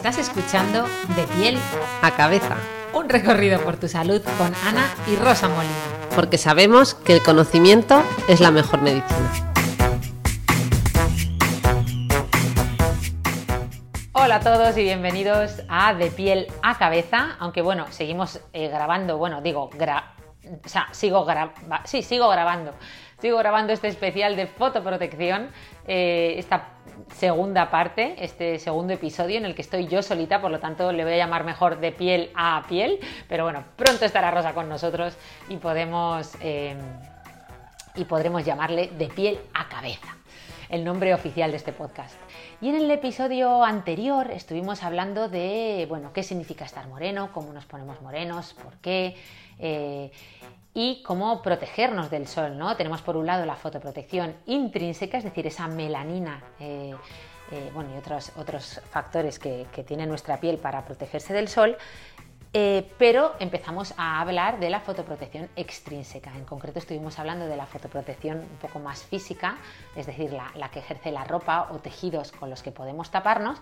Estás escuchando De piel a cabeza. Un recorrido por tu salud con Ana y Rosa Molina. Porque sabemos que el conocimiento es la mejor medicina. Hola a todos y bienvenidos a De piel a cabeza. Aunque bueno, seguimos eh, grabando, bueno, digo, gra o sea, sigo, sí, sigo grabando. Sigo grabando este especial de fotoprotección, eh, esta segunda parte, este segundo episodio en el que estoy yo solita, por lo tanto le voy a llamar mejor de piel a piel, pero bueno, pronto estará Rosa con nosotros y podemos eh, y podremos llamarle de piel a cabeza, el nombre oficial de este podcast. Y en el episodio anterior estuvimos hablando de, bueno, qué significa estar moreno, cómo nos ponemos morenos, por qué, eh, y cómo protegernos del sol, ¿no? Tenemos por un lado la fotoprotección intrínseca, es decir, esa melanina, eh, eh, bueno, y otros, otros factores que, tiene nuestra piel para protegerse del sol, pero empezamos a hablar de la fotoprotección extrínseca. En concreto estuvimos hablando de la fotoprotección un poco más física, es decir, la, que ejerce la ropa o tejidos con los que podemos taparnos,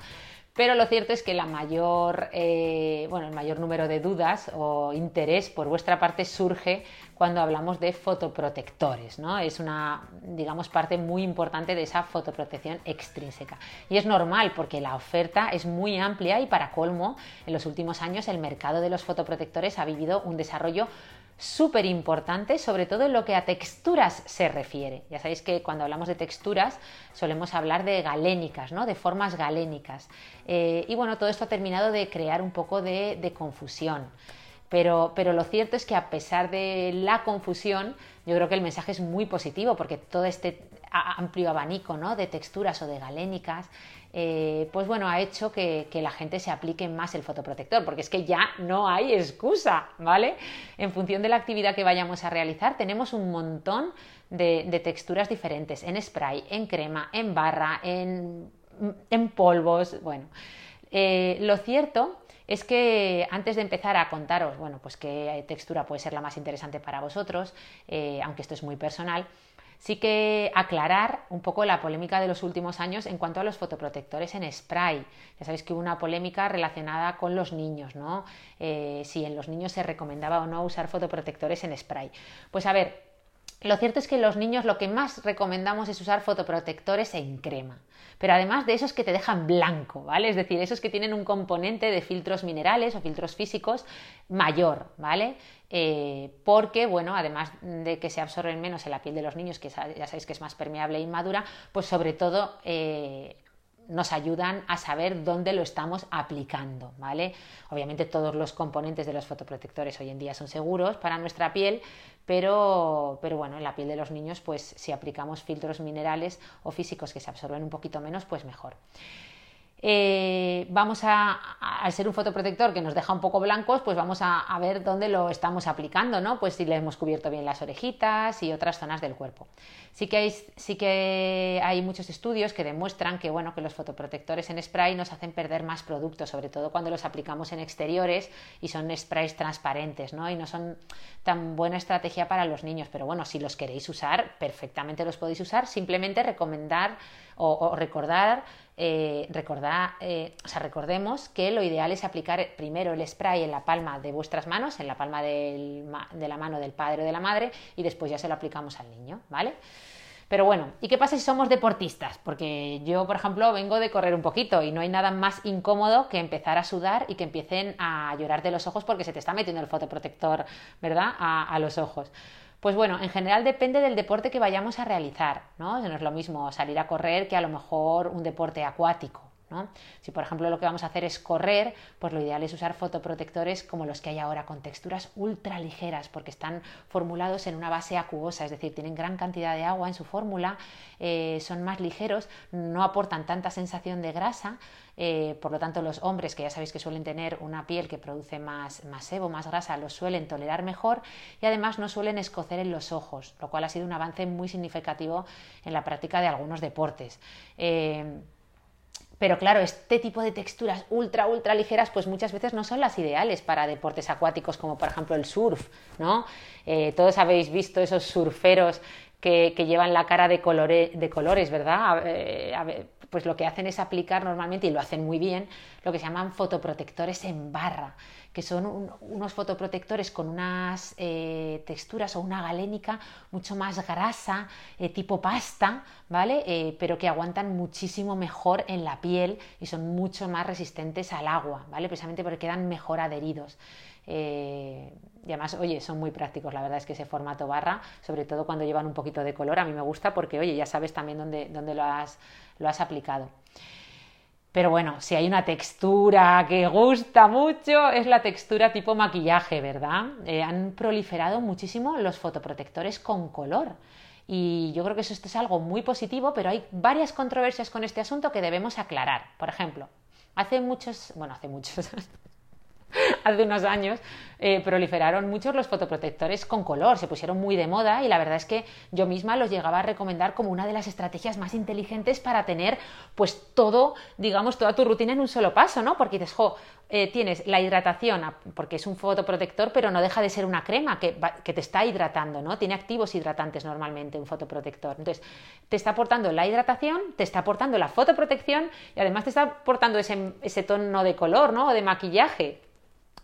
pero lo cierto es que mayor, eh, bueno, el mayor número de dudas o interés por vuestra parte surge cuando hablamos de fotoprotectores, ¿no? Es una, digamos, parte muy importante de esa fotoprotección extrínseca. Y es normal porque la oferta es muy amplia y para colmo, en los últimos años el mercado de los fotoprotectores ha vivido un desarrollo súper importante, sobre todo en lo que a texturas se refiere. Ya sabéis que cuando hablamos de texturas solemos hablar de galénicas, ¿no? de formas galénicas. Eh, y bueno, todo esto ha terminado de crear un poco de, confusión. Pero, pero, lo cierto es que a pesar de la confusión, yo creo que el mensaje es muy positivo porque todo este amplio abanico ¿no? de texturas o de galénicas eh, pues bueno, ha hecho que, la gente se aplique más el fotoprotector, porque es que ya no hay excusa, ¿vale? En función de la actividad que vayamos a realizar, tenemos un montón de, texturas diferentes, en spray, en crema, en barra, en, polvos, bueno. Eh, lo cierto es que antes de empezar a contaros, bueno, pues qué textura puede ser la más interesante para vosotros, eh, aunque esto es muy personal, sí que aclarar un poco la polémica de los últimos años en cuanto a los fotoprotectores en spray. Ya sabéis que hubo una polémica relacionada con los niños, ¿no? Eh, si en los niños se recomendaba o no usar fotoprotectores en spray. Pues a ver, lo cierto es que los niños lo que más recomendamos es usar fotoprotectores en crema. Pero además de esos que te dejan blanco, ¿vale? Es decir, esos que tienen un componente de filtros minerales o filtros físicos mayor, ¿vale? Eh, porque, bueno, además de que se absorben menos en la piel de los niños, que ya sabéis que es más permeable e inmadura, pues sobre todo eh, nos ayudan a saber dónde lo estamos aplicando, ¿vale? Obviamente todos los componentes de los fotoprotectores hoy en día son seguros para nuestra piel, pero, pero bueno, en la piel de los niños, pues si aplicamos filtros minerales o físicos que se absorben un poquito menos, pues mejor. Eh, vamos a, al ser un fotoprotector que nos deja un poco blancos, pues vamos a, ver dónde lo estamos aplicando, ¿no? Pues si le hemos cubierto bien las orejitas y otras zonas del cuerpo. Sí que hay, sí que hay muchos estudios que demuestran que, bueno, que los fotoprotectores en spray nos hacen perder más productos, sobre todo cuando los aplicamos en exteriores y son sprays transparentes, ¿no? Y no son tan buena estrategia para los niños, pero bueno, si los queréis usar, perfectamente los podéis usar, simplemente recomendar o, recordar, eh, eh, o sea, recordemos que lo ideal es aplicar primero el spray en la palma de vuestras manos, en la palma de la mano del padre o de la madre, y después ya se lo aplicamos al niño, ¿vale? Pero bueno, ¿y qué pasa si somos deportistas? Porque yo, por ejemplo, vengo de correr un poquito y no hay nada más incómodo que empezar a sudar y que empiecen a llorar de los ojos porque se te está metiendo el fotoprotector, ¿verdad? a los ojos. Pues bueno, en general depende del deporte que vayamos a realizar, ¿no? No es lo mismo salir a correr que a lo mejor un deporte acuático, Si por ejemplo lo que vamos a hacer es correr, pues lo ideal es usar fotoprotectores como los que hay ahora, con texturas ultra ligeras, porque están formulados en una base acuosa, es decir, tienen gran cantidad de agua en su fórmula, eh, son más ligeros, no aportan tanta sensación de grasa, eh, por lo tanto los hombres, que ya sabéis que suelen tener una piel que produce más, más sebo, más grasa, los suelen tolerar mejor y además no suelen escocer en los ojos, lo cual ha sido un avance muy significativo en la práctica de algunos deportes. Eh, pero claro, este tipo de texturas ultra, ultra ligeras, pues muchas veces no son las ideales para deportes acuáticos como por ejemplo el surf, ¿no? Eh, todos habéis visto esos surferos que, llevan la cara de, colores, ¿verdad? Eh, pues lo que hacen es aplicar normalmente, y lo hacen muy bien, lo que se llaman fotoprotectores en barra que son unos fotoprotectores con unas eh, texturas o una galénica mucho más grasa, eh, tipo pasta, ¿vale? Eh, pero que aguantan muchísimo mejor en la piel y son mucho más resistentes al agua, ¿vale? Precisamente porque quedan mejor adheridos. y además, oye, son muy prácticos, la verdad es que ese formato barra, sobre todo cuando llevan un poquito de color, a mí me gusta porque, oye, ya sabes también dónde, dónde lo, has, lo has aplicado. Pero bueno, si hay una textura que gusta mucho, es la textura tipo maquillaje, ¿verdad? Eh, han proliferado muchísimo los fotoprotectores con color. Y yo creo que eso esto es algo muy positivo, pero hay varias controversias con este asunto que debemos aclarar. Por ejemplo, hace muchos, bueno, hace muchos, hace unos años eh, proliferaron muchos los fotoprotectores con color, se pusieron muy de moda y la verdad es que yo misma los llegaba a recomendar como una de las estrategias más inteligentes para tener pues todo, digamos, toda tu rutina en un solo paso, ¿no? Porque dices, jo, eh, tienes la hidratación, porque es un fotoprotector, pero no deja de ser una crema que, que, te está hidratando, ¿no? Tiene activos hidratantes normalmente un fotoprotector. Entonces, te está aportando la hidratación, te está aportando la fotoprotección y además te está aportando ese, ese tono de color, ¿no? O de maquillaje.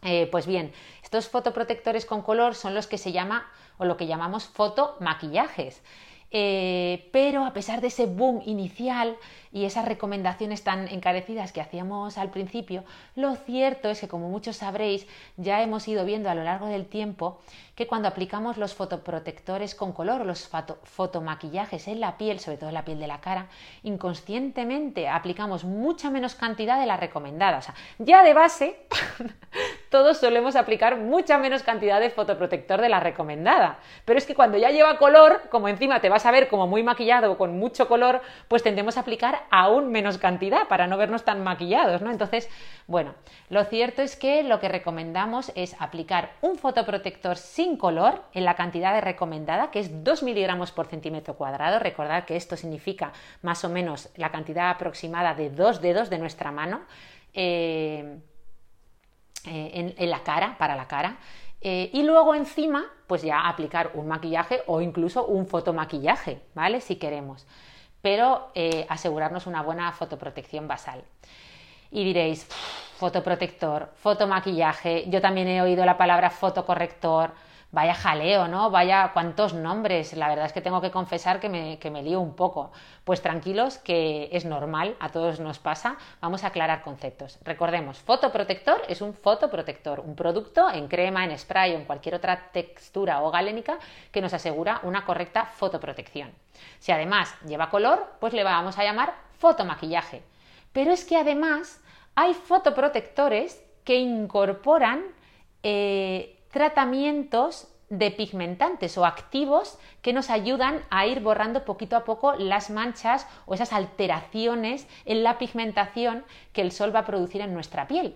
Eh, pues bien, estos fotoprotectores con color son los que se llama o lo que llamamos fotomaquillajes. Eh, pero a pesar de ese boom inicial y esas recomendaciones tan encarecidas que hacíamos al principio, lo cierto es que, como muchos sabréis, ya hemos ido viendo a lo largo del tiempo que cuando aplicamos los fotoprotectores con color o los fotomaquillajes en la piel, sobre todo en la piel de la cara, inconscientemente aplicamos mucha menos cantidad de la recomendada. O sea, ya de base, todos solemos aplicar mucha menos cantidad de fotoprotector de la recomendada. Pero es que cuando ya lleva color, como encima te vas a ver como muy maquillado o con mucho color, pues tendemos a aplicar aún menos cantidad para no vernos tan maquillados, ¿no? Entonces, bueno, lo cierto es que lo que recomendamos es aplicar un fotoprotector sin color en la cantidad recomendada, que es 2 miligramos por centímetro cuadrado. Recordad que esto significa más o menos la cantidad aproximada de dos dedos de nuestra mano. Eh, eh, en, la cara, para la cara. Eh, y luego encima, pues ya aplicar un maquillaje o incluso un fotomaquillaje, ¿vale? Si queremos pero eh, asegurarnos una buena fotoprotección basal. Y diréis, fotoprotector, fotomaquillaje, yo también he oído la palabra fotocorrector, vaya jaleo, ¿no? Vaya cuántos nombres. La verdad es que tengo que confesar que me, que me, lío un poco. Pues tranquilos, que es normal, a todos nos pasa. Vamos a aclarar conceptos. Recordemos, fotoprotector es un fotoprotector, un producto en crema, en spray o en cualquier otra textura o galénica que nos asegura una correcta fotoprotección. Si además lleva color, pues le vamos a llamar fotomaquillaje. Pero es que además hay fotoprotectores que incorporan eh, tratamientos de pigmentantes o activos que nos ayudan a ir borrando poquito a poco las manchas o esas alteraciones en la pigmentación que el sol va a producir en nuestra piel.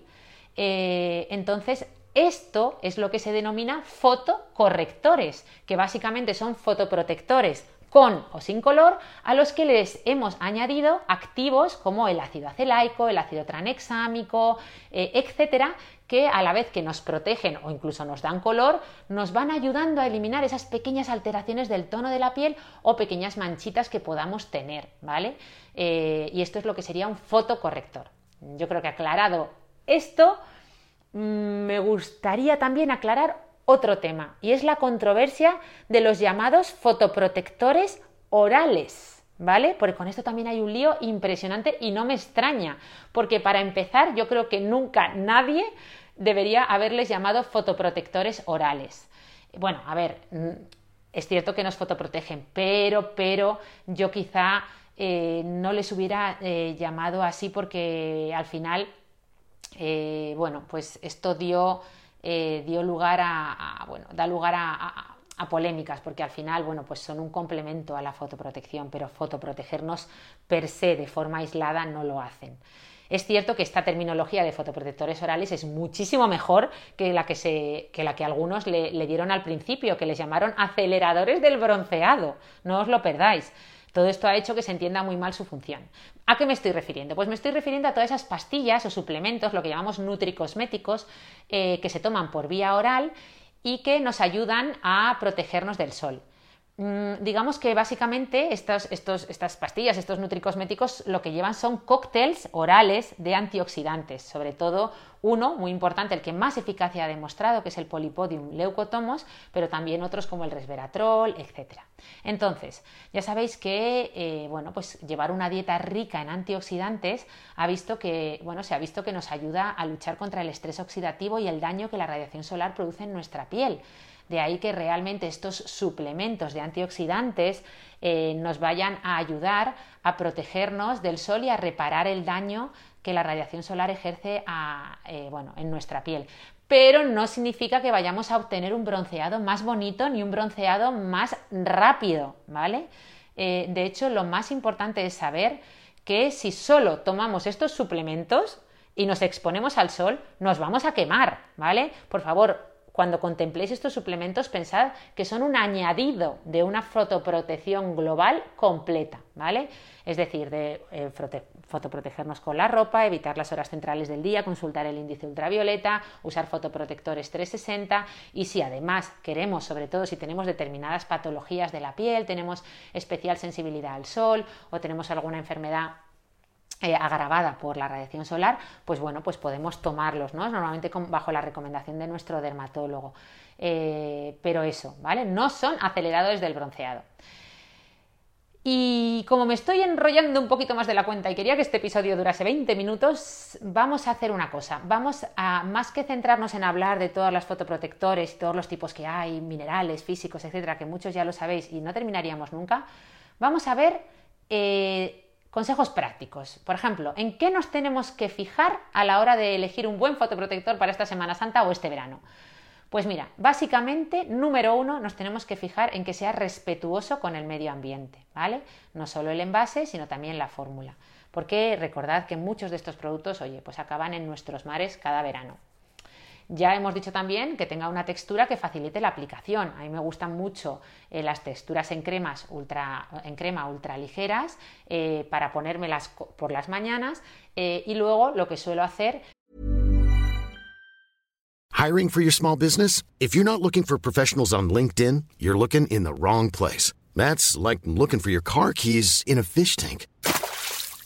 Eh, entonces, esto es lo que se denomina fotocorrectores, que básicamente son fotoprotectores con o sin color, a los que les hemos añadido activos como el ácido acelaico, el ácido tranexámico, eh, etcétera, que a la vez que nos protegen o incluso nos dan color, nos van ayudando a eliminar esas pequeñas alteraciones del tono de la piel o pequeñas manchitas que podamos tener, ¿vale? Eh, y esto es lo que sería un fotocorrector. Yo creo que aclarado esto, mm, me gustaría también aclarar otro tema, y es la controversia de los llamados fotoprotectores orales. ¿Vale? Porque con esto también hay un lío impresionante y no me extraña, porque para empezar yo creo que nunca nadie debería haberles llamado fotoprotectores orales. Bueno, a ver, mm, es cierto que nos fotoprotegen, pero, pero yo quizá eh, no les hubiera eh, llamado así porque al final, eh, bueno, pues esto dio, dio lugar a, bueno, da lugar a, a, polémicas, porque al final, bueno, pues son un complemento a la fotoprotección, pero fotoprotegernos per se de forma aislada no lo hacen. Es cierto que esta terminología de fotoprotectores orales es muchísimo mejor que la que, se, que, la que algunos le, dieron al principio, que les llamaron aceleradores del bronceado. No os lo perdáis. Todo esto ha hecho que se entienda muy mal su función. ¿A qué me estoy refiriendo? Pues me estoy refiriendo a todas esas pastillas o suplementos, lo que llamamos nutricosméticos, eh, que se toman por vía oral y que nos ayudan a protegernos del sol. Mm, digamos que básicamente estas pastillas, estos nutricosméticos, lo que llevan son cócteles orales de antioxidantes, sobre todo uno muy importante, el que más eficacia ha demostrado, que es el Polipodium leucotomos, pero también otros como el resveratrol, etc. Entonces, ya sabéis que eh, bueno, pues llevar una dieta rica en antioxidantes ha visto que, bueno, se ha visto que nos ayuda a luchar contra el estrés oxidativo y el daño que la radiación solar produce en nuestra piel. De ahí que realmente estos suplementos de antioxidantes eh, nos vayan a ayudar a protegernos del sol y a reparar el daño que la radiación solar ejerce eh, en nuestra piel. Pero no significa que vayamos a obtener un bronceado más bonito ni un bronceado más rápido, ¿vale? Eh, de hecho, lo más importante es saber que si solo tomamos estos suplementos y nos exponemos al sol, nos vamos a quemar, ¿vale? Por favor, cuando contempléis estos suplementos, pensad que son un añadido de una fotoprotección global completa, ¿vale? Es decir, de eh, fotoprotegernos con la ropa, evitar las horas centrales del día, consultar el índice ultravioleta, usar fotoprotectores 360 y si además queremos, sobre todo si tenemos determinadas patologías de la piel, tenemos especial sensibilidad al sol o tenemos alguna enfermedad eh, agravada por la radiación solar, pues bueno, pues podemos tomarlos, ¿no? Normalmente bajo la recomendación de nuestro dermatólogo. Eh, pero eso, ¿vale? No son aceleradores del bronceado. Y como me estoy enrollando un poquito más de la cuenta y quería que este episodio durase 20 minutos, vamos a hacer una cosa. Vamos a, más que centrarnos en hablar de todos los fotoprotectores y todos los tipos que hay, minerales, físicos, etcétera, que muchos ya lo sabéis y no terminaríamos nunca, vamos a ver eh, Consejos prácticos. Por ejemplo, ¿en qué nos tenemos que fijar a la hora de elegir un buen fotoprotector para esta Semana Santa o este verano? Pues mira, básicamente, número uno, nos tenemos que fijar en que sea respetuoso con el medio ambiente, ¿vale? No solo el envase, sino también la fórmula. Porque recordad que muchos de estos productos, oye, pues acaban en nuestros mares cada verano. Ya hemos dicho también que tenga una textura que facilite la aplicación. A mí me gustan mucho eh, las texturas en cremas ultra, en crema ultra ligeras eh, para ponérmelas por las mañanas eh, y luego lo que suelo hacer. Hiring for your small business? If you're not looking for professionals on LinkedIn, you're looking in the wrong place. That's like looking for your car keys in a fish tank.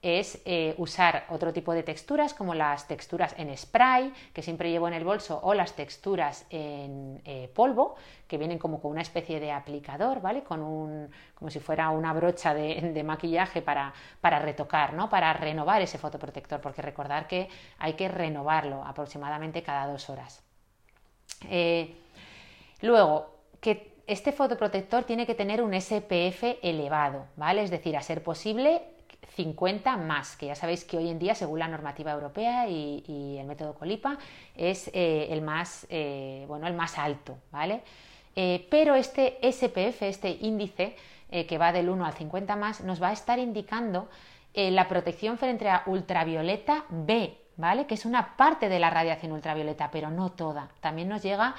es eh, usar otro tipo de texturas como las texturas en spray que siempre llevo en el bolso o las texturas en eh, polvo que vienen como con una especie de aplicador, ¿vale? Con un, como si fuera una brocha de, maquillaje para, para, retocar, ¿no? Para renovar ese fotoprotector, porque recordar que hay que renovarlo aproximadamente cada dos horas. Eh, luego, que este fotoprotector tiene que tener un SPF elevado, ¿vale? Es decir, a ser posible 50 más, que ya sabéis que hoy en día, según la normativa europea y, el método Colipa, es eh, el, más, eh, bueno, el más alto, ¿vale? Eh, pero este SPF, este índice que va del 1 al 50 más, nos va a estar indicando la protección frente a ultravioleta B, ¿vale? Que es una parte de la radiación ultravioleta, pero no toda. También nos llega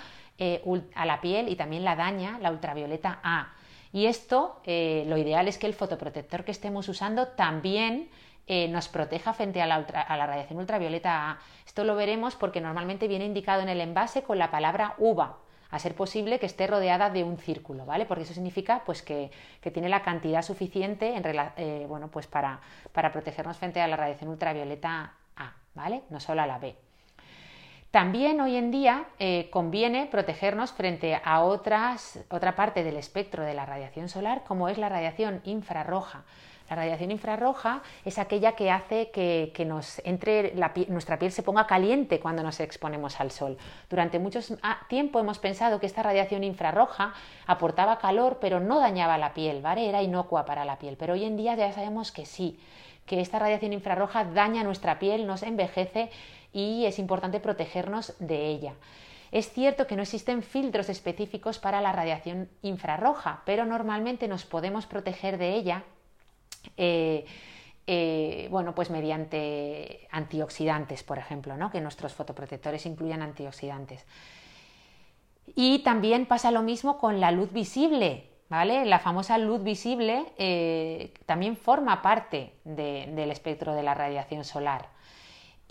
a la piel y también la daña la ultravioleta A. Y esto, eh, lo ideal es que el fotoprotector que estemos usando también nos proteja frente a la, a la, radiación ultravioleta A. Esto lo veremos porque normalmente viene indicado en el envase con la palabra uva a ser posible que esté rodeada de un círculo, ¿vale? Porque eso significa pues, que, tiene la cantidad suficiente en eh, bueno, pues para, para, protegernos frente a la radiación ultravioleta A, ¿vale? No solo a la B. También hoy en día eh, conviene protegernos frente a otras, otra parte del espectro de la radiación solar, como es la radiación infrarroja. La radiación infrarroja es aquella que hace que, nos entre nuestra piel se ponga caliente cuando nos exponemos al sol. Durante mucho ah, tiempo hemos pensado que esta radiación infrarroja aportaba calor pero no dañaba la piel, ¿vale? Era inocua para la piel. Pero hoy en día ya sabemos que sí, que esta radiación infrarroja daña nuestra piel, nos envejece y es importante protegernos de ella. Es cierto que no existen filtros específicos para la radiación infrarroja, pero normalmente nos podemos proteger de ella eh, eh, bueno, pues mediante antioxidantes, por ejemplo, ¿no? que nuestros fotoprotectores incluyan antioxidantes. Y también pasa lo mismo con la luz visible, ¿vale? La famosa luz visible eh, también forma parte del espectro de la radiación solar.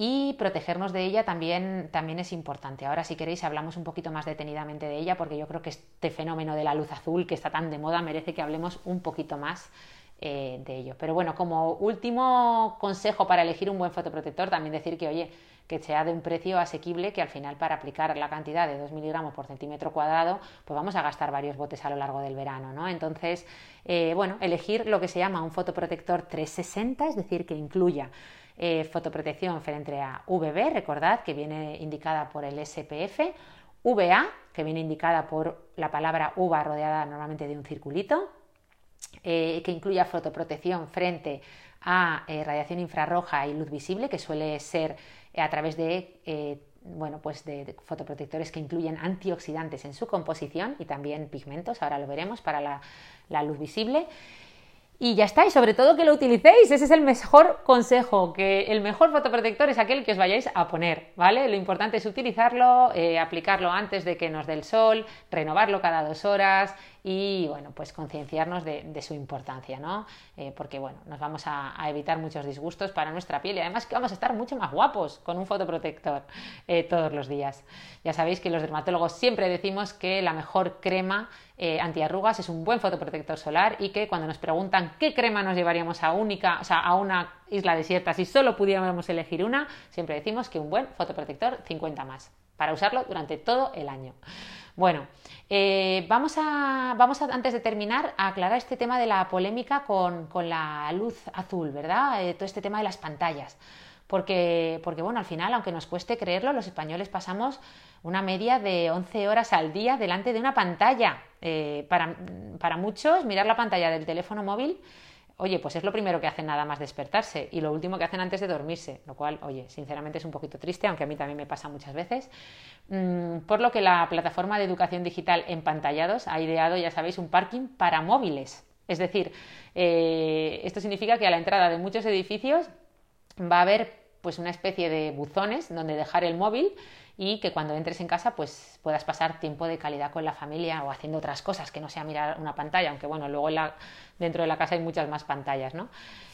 Y protegernos de ella también, también es importante. Ahora, si queréis, hablamos un poquito más detenidamente de ella, porque yo creo que este fenómeno de la luz azul, que está tan de moda, merece que hablemos un poquito más eh, de ello. Pero bueno, como último consejo para elegir un buen fotoprotector, también decir que, oye, que sea de un precio asequible, que al final para aplicar la cantidad de 2 miligramos por centímetro cuadrado, pues vamos a gastar varios botes a lo largo del verano, ¿no? Entonces, eh, bueno, elegir lo que se llama un fotoprotector 360, es decir, que incluya eh, fotoprotección frente a VB, recordad que viene indicada por el SPF, VA, que viene indicada por la palabra uva rodeada normalmente de un circulito, eh, que incluya fotoprotección frente a eh, radiación infrarroja y luz visible, que suele ser a través de, bueno, pues de, fotoprotectores que incluyen antioxidantes en su composición y también pigmentos, ahora lo veremos, para la luz visible. Y ya está, y sobre todo que lo utilicéis, ese es el mejor consejo, que el mejor fotoprotector es aquel que os vayáis a poner, ¿vale? Lo importante es utilizarlo, eh, aplicarlo antes de que nos dé el sol, renovarlo cada dos horas y, bueno, pues concienciarnos de, su importancia, ¿no? Eh, porque, bueno, nos vamos a, evitar muchos disgustos para nuestra piel y además que vamos a estar mucho más guapos con un fotoprotector eh, todos los días. Ya sabéis que los dermatólogos siempre decimos que la mejor crema eh, antiarrugas, es un buen fotoprotector solar y que cuando nos preguntan qué crema nos llevaríamos a, única, a una isla desierta si solo pudiéramos elegir una, siempre decimos que un buen fotoprotector 50 más, para usarlo durante todo el año. Bueno, eh, vamos, a, vamos antes de terminar, a aclarar este tema de la polémica con, la luz azul, ¿verdad? Eh, todo este tema de las pantallas. Porque, porque, bueno, al final, aunque nos cueste creerlo, los españoles pasamos una media de 11 horas al día delante de una pantalla. Eh, para, para, muchos, mirar la pantalla del teléfono móvil, oye, pues es lo primero que hacen nada más despertarse y lo último que hacen antes de dormirse, lo cual, oye, sinceramente es un poquito triste, aunque a mí también me pasa muchas veces. Mm, por lo que la plataforma de educación digital Empantallados ha ideado, ya sabéis, un parking para móviles. Es decir, eh, esto significa que a la entrada de muchos edificios va a haber pues una especie de buzones donde dejar el móvil y que cuando entres en casa pues puedas pasar tiempo de calidad con la familia o haciendo otras cosas que no sea mirar una pantalla, aunque bueno, luego dentro de la casa hay muchas más pantallas, ¿no?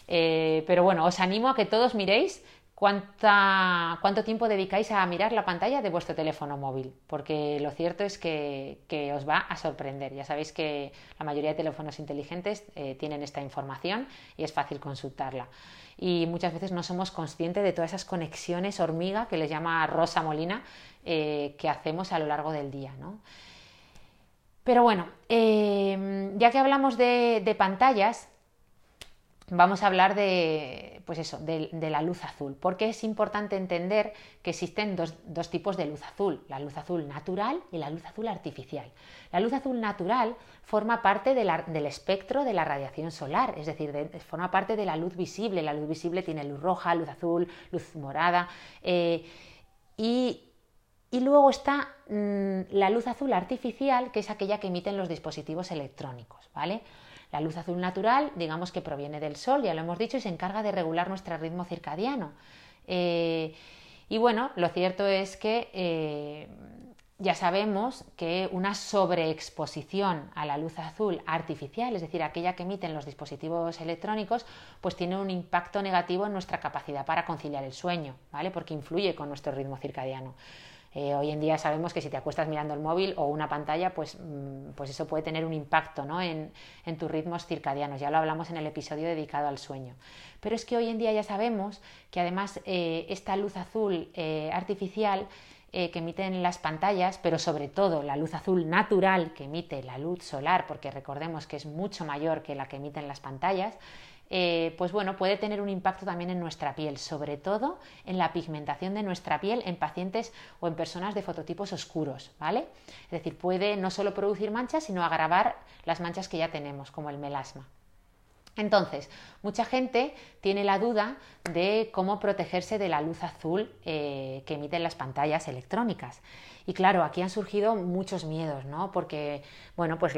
Eh, pero bueno, os animo a que todos miréis cuánta, cuánto tiempo dedicáis a mirar la pantalla de vuestro teléfono móvil, porque lo cierto es que, os va a sorprender. Ya sabéis que la mayoría de teléfonos inteligentes eh, tienen esta información y es fácil consultarla y muchas veces no somos conscientes de todas esas conexiones hormiga que les llama Rosa Molina eh, que hacemos a lo largo del día. ¿no? Pero bueno, eh, ya que hablamos de pantallas, vamos a hablar de, pues eso, de, la luz azul, porque es importante entender que existen dos, tipos de luz azul, la luz azul natural y la luz azul artificial. La luz azul natural forma parte del espectro de la radiación solar, es decir, forma parte de la luz visible. La luz visible tiene luz roja, luz azul, luz morada, eh, y, luego está mm, la luz azul artificial, que es aquella que emiten los dispositivos electrónicos, ¿vale? La luz azul natural, digamos que proviene del sol, ya lo hemos dicho, y se encarga de regular nuestro ritmo circadiano. Eh, y bueno, lo cierto es que eh, ya sabemos que una sobreexposición a la luz azul artificial, es decir, aquella que emiten los dispositivos electrónicos, pues tiene un impacto negativo en nuestra capacidad para conciliar el sueño, ¿vale? Porque influye con nuestro ritmo circadiano. Eh, hoy en día sabemos que si te acuestas mirando el móvil o una pantalla, pues, mm, pues eso puede tener un impacto ¿no? en, tus ritmos circadianos. Ya lo hablamos en el episodio dedicado al sueño. Pero es que hoy en día ya sabemos que además eh, esta luz azul eh, artificial que emiten las pantallas, pero sobre todo la luz azul natural que emite la luz solar, porque recordemos que es mucho mayor que la que emiten las pantallas, eh, pues bueno, puede tener un impacto también en nuestra piel, sobre todo en la pigmentación de nuestra piel en pacientes o en personas de fototipos oscuros, ¿vale? Es decir, puede no solo producir manchas, sino agravar las manchas que ya tenemos, como el melasma. Entonces, mucha gente tiene la duda de cómo protegerse de la luz azul eh, que emiten las pantallas electrónicas. Y claro, aquí han surgido muchos miedos, ¿no? Porque, bueno, pues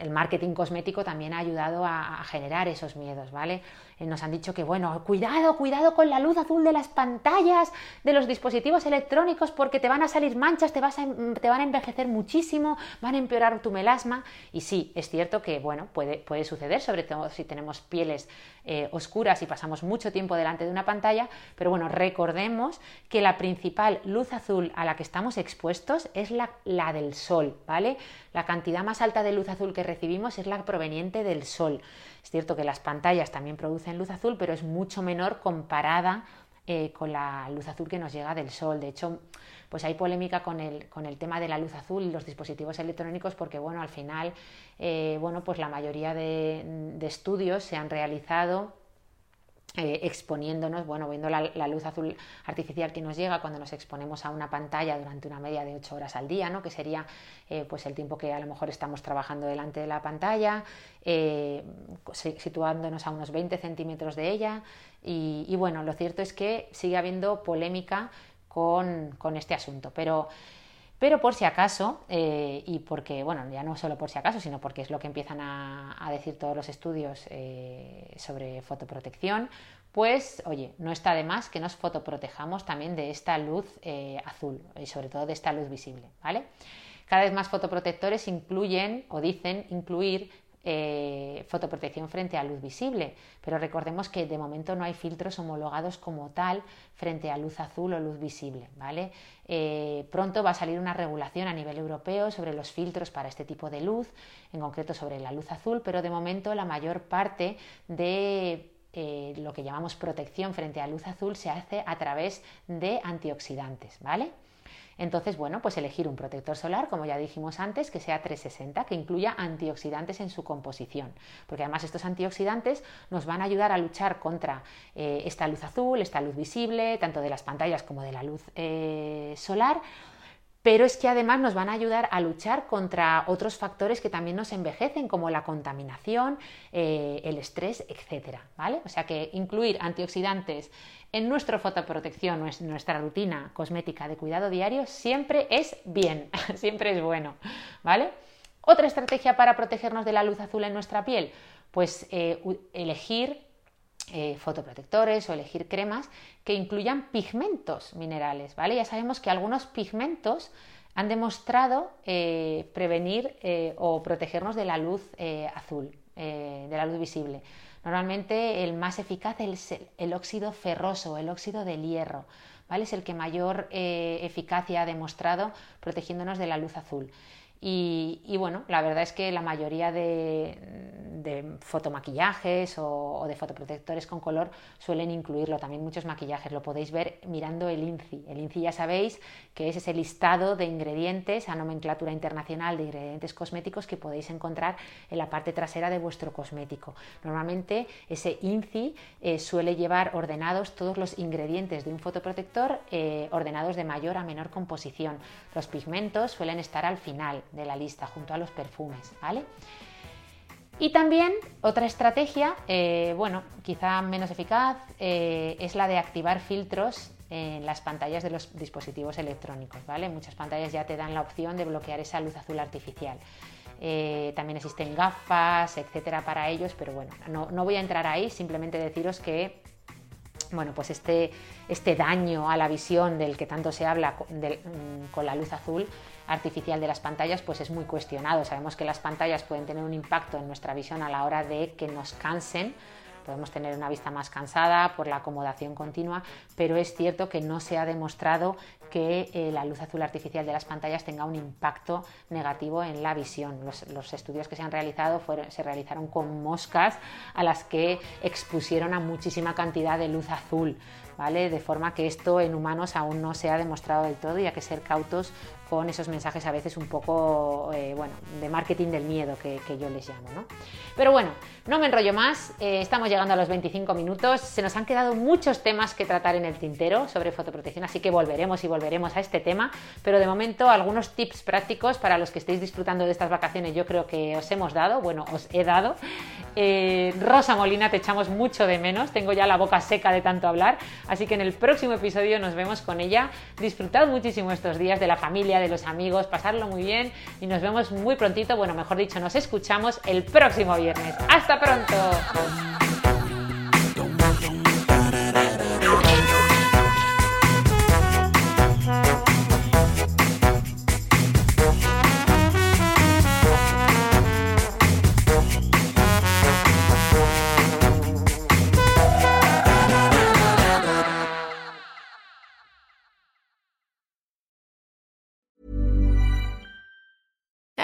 el marketing cosmético también ha ayudado a, generar esos miedos, ¿vale? Eh, nos han dicho que, bueno, cuidado, cuidado con la luz azul de las pantallas, de los dispositivos electrónicos, porque te van a salir manchas, te, vas a, em, te van a envejecer muchísimo, van a empeorar tu melasma. Y sí, es cierto que, bueno, puede suceder, sobre todo si tenemos pieles eh, oscuras y pasamos mucho tiempo delante de una pantalla, pero bueno, recordemos que la principal luz azul a la que estamos expuestos es la, la del sol, ¿vale? La cantidad más alta de luz azul que recibimos es la proveniente del sol. Es cierto que las pantallas también producen luz azul, pero es mucho menor comparada eh, con la luz azul que nos llega del sol. De hecho, pues hay polémica con el, con el tema de la luz azul y los dispositivos electrónicos porque, bueno, al final, eh, bueno, pues la mayoría de estudios se han realizado eh, exponiéndonos, bueno, viendo la, luz azul artificial que nos llega cuando nos exponemos a una pantalla durante una media de 8 horas al día, ¿no? que sería eh, pues el tiempo que a lo mejor estamos trabajando delante de la pantalla, situándonos a unos 20 centímetros de ella. Y, bueno, lo cierto es que sigue habiendo polémica con, este asunto, pero pero por si acaso, eh, y porque, bueno, ya no solo por si acaso, sino porque es lo que empiezan a, decir todos los estudios eh, sobre fotoprotección, pues, oye, no está de más que nos fotoprotejamos también de esta luz eh, azul y sobre todo de esta luz visible, ¿vale? Cada vez más fotoprotectores incluyen o dicen incluir eh, fotoprotección frente a luz visible, pero recordemos que de momento no hay filtros homologados como tal frente a luz azul o luz visible. ¿vale? Eh, pronto va a salir una regulación a nivel europeo sobre los filtros para este tipo de luz, en concreto sobre la luz azul, pero de momento la mayor parte de eh, lo que llamamos protección frente a luz azul se hace a través de antioxidantes, ¿vale? Entonces, bueno, pues elegir un protector solar, como ya dijimos antes, que sea 360, que incluya antioxidantes en su composición, porque además estos antioxidantes nos van a ayudar a luchar contra eh, esta luz azul, esta luz visible, tanto de las pantallas como de la luz eh, solar pero es que además nos van a ayudar a luchar contra otros factores que también nos envejecen, como la contaminación, eh, el estrés, etcétera, ¿vale? O sea que incluir antioxidantes en nuestra fotoprotección, nuestra rutina cosmética de cuidado diario, siempre es bien, siempre es bueno, ¿vale? Otra estrategia para protegernos de la luz azul en nuestra piel, pues eh, elegir eh, fotoprotectores o elegir cremas que incluyan pigmentos minerales, ¿vale? Ya sabemos que algunos pigmentos han demostrado eh, prevenir eh, o protegernos de la luz azul, de la luz visible. Normalmente el más eficaz es el, óxido ferroso, el óxido del hierro, ¿vale? Es el que mayor eficacia ha demostrado protegiéndonos de la luz azul. Y, bueno, la verdad es que la mayoría de, fotomaquillajes o, de fotoprotectores con color suelen incluirlo. También muchos maquillajes lo podéis ver mirando el INCI. El INCI ya sabéis que es ese listado de ingredientes a nomenclatura internacional de ingredientes cosméticos que podéis encontrar en la parte trasera de vuestro cosmético. Normalmente ese INCI eh, suele llevar ordenados todos los ingredientes de un fotoprotector eh, ordenados de mayor a menor composición. Los pigmentos suelen estar al final de la lista junto a los perfumes, ¿vale? Y también otra estrategia, eh, bueno, quizá menos eficaz, eh, es la de activar filtros en las pantallas de los dispositivos electrónicos, ¿vale? Muchas pantallas ya te dan la opción de bloquear esa luz azul artificial. eh, también existen gafas, etcétera, para ellos, pero bueno, no, no voy a entrar ahí, simplemente deciros que bueno, pues este, este, daño a la visión del que tanto se habla mm, con la luz azul artificial de las pantallas, pues es muy cuestionado. Sabemos que las pantallas pueden tener un impacto en nuestra visión a la hora de que nos cansen podemos tener una vista más cansada por la acomodación continua, pero es cierto que no se ha demostrado que eh, la luz azul artificial de las pantallas tenga un impacto negativo en la visión. Los, estudios que se han realizado se realizaron con moscas a las que expusieron a muchísima cantidad de luz azul. ¿Vale? De forma que esto en humanos aún no se ha demostrado del todo y hay que ser cautos con esos mensajes a veces un poco, eh, bueno, de marketing del miedo que, yo les llamo, ¿no? Pero bueno, no me enrollo más, eh, estamos llegando a los 25 minutos, se nos han quedado muchos temas que tratar en el tintero sobre fotoprotección, así que volveremos y volveremos a este tema, pero de momento algunos tips prácticos para los que estéis disfrutando de estas vacaciones yo creo que os hemos dado, bueno, os he dado. Eh, Rosa Molina, te echamos mucho de menos, tengo ya la boca seca de tanto hablar, así que en el próximo episodio nos vemos con ella. Disfrutad muchísimo estos días de la familia, de los amigos, pasarlo muy bien y nos vemos muy prontito, bueno, mejor dicho, nos escuchamos el próximo viernes. ¡Hasta pronto!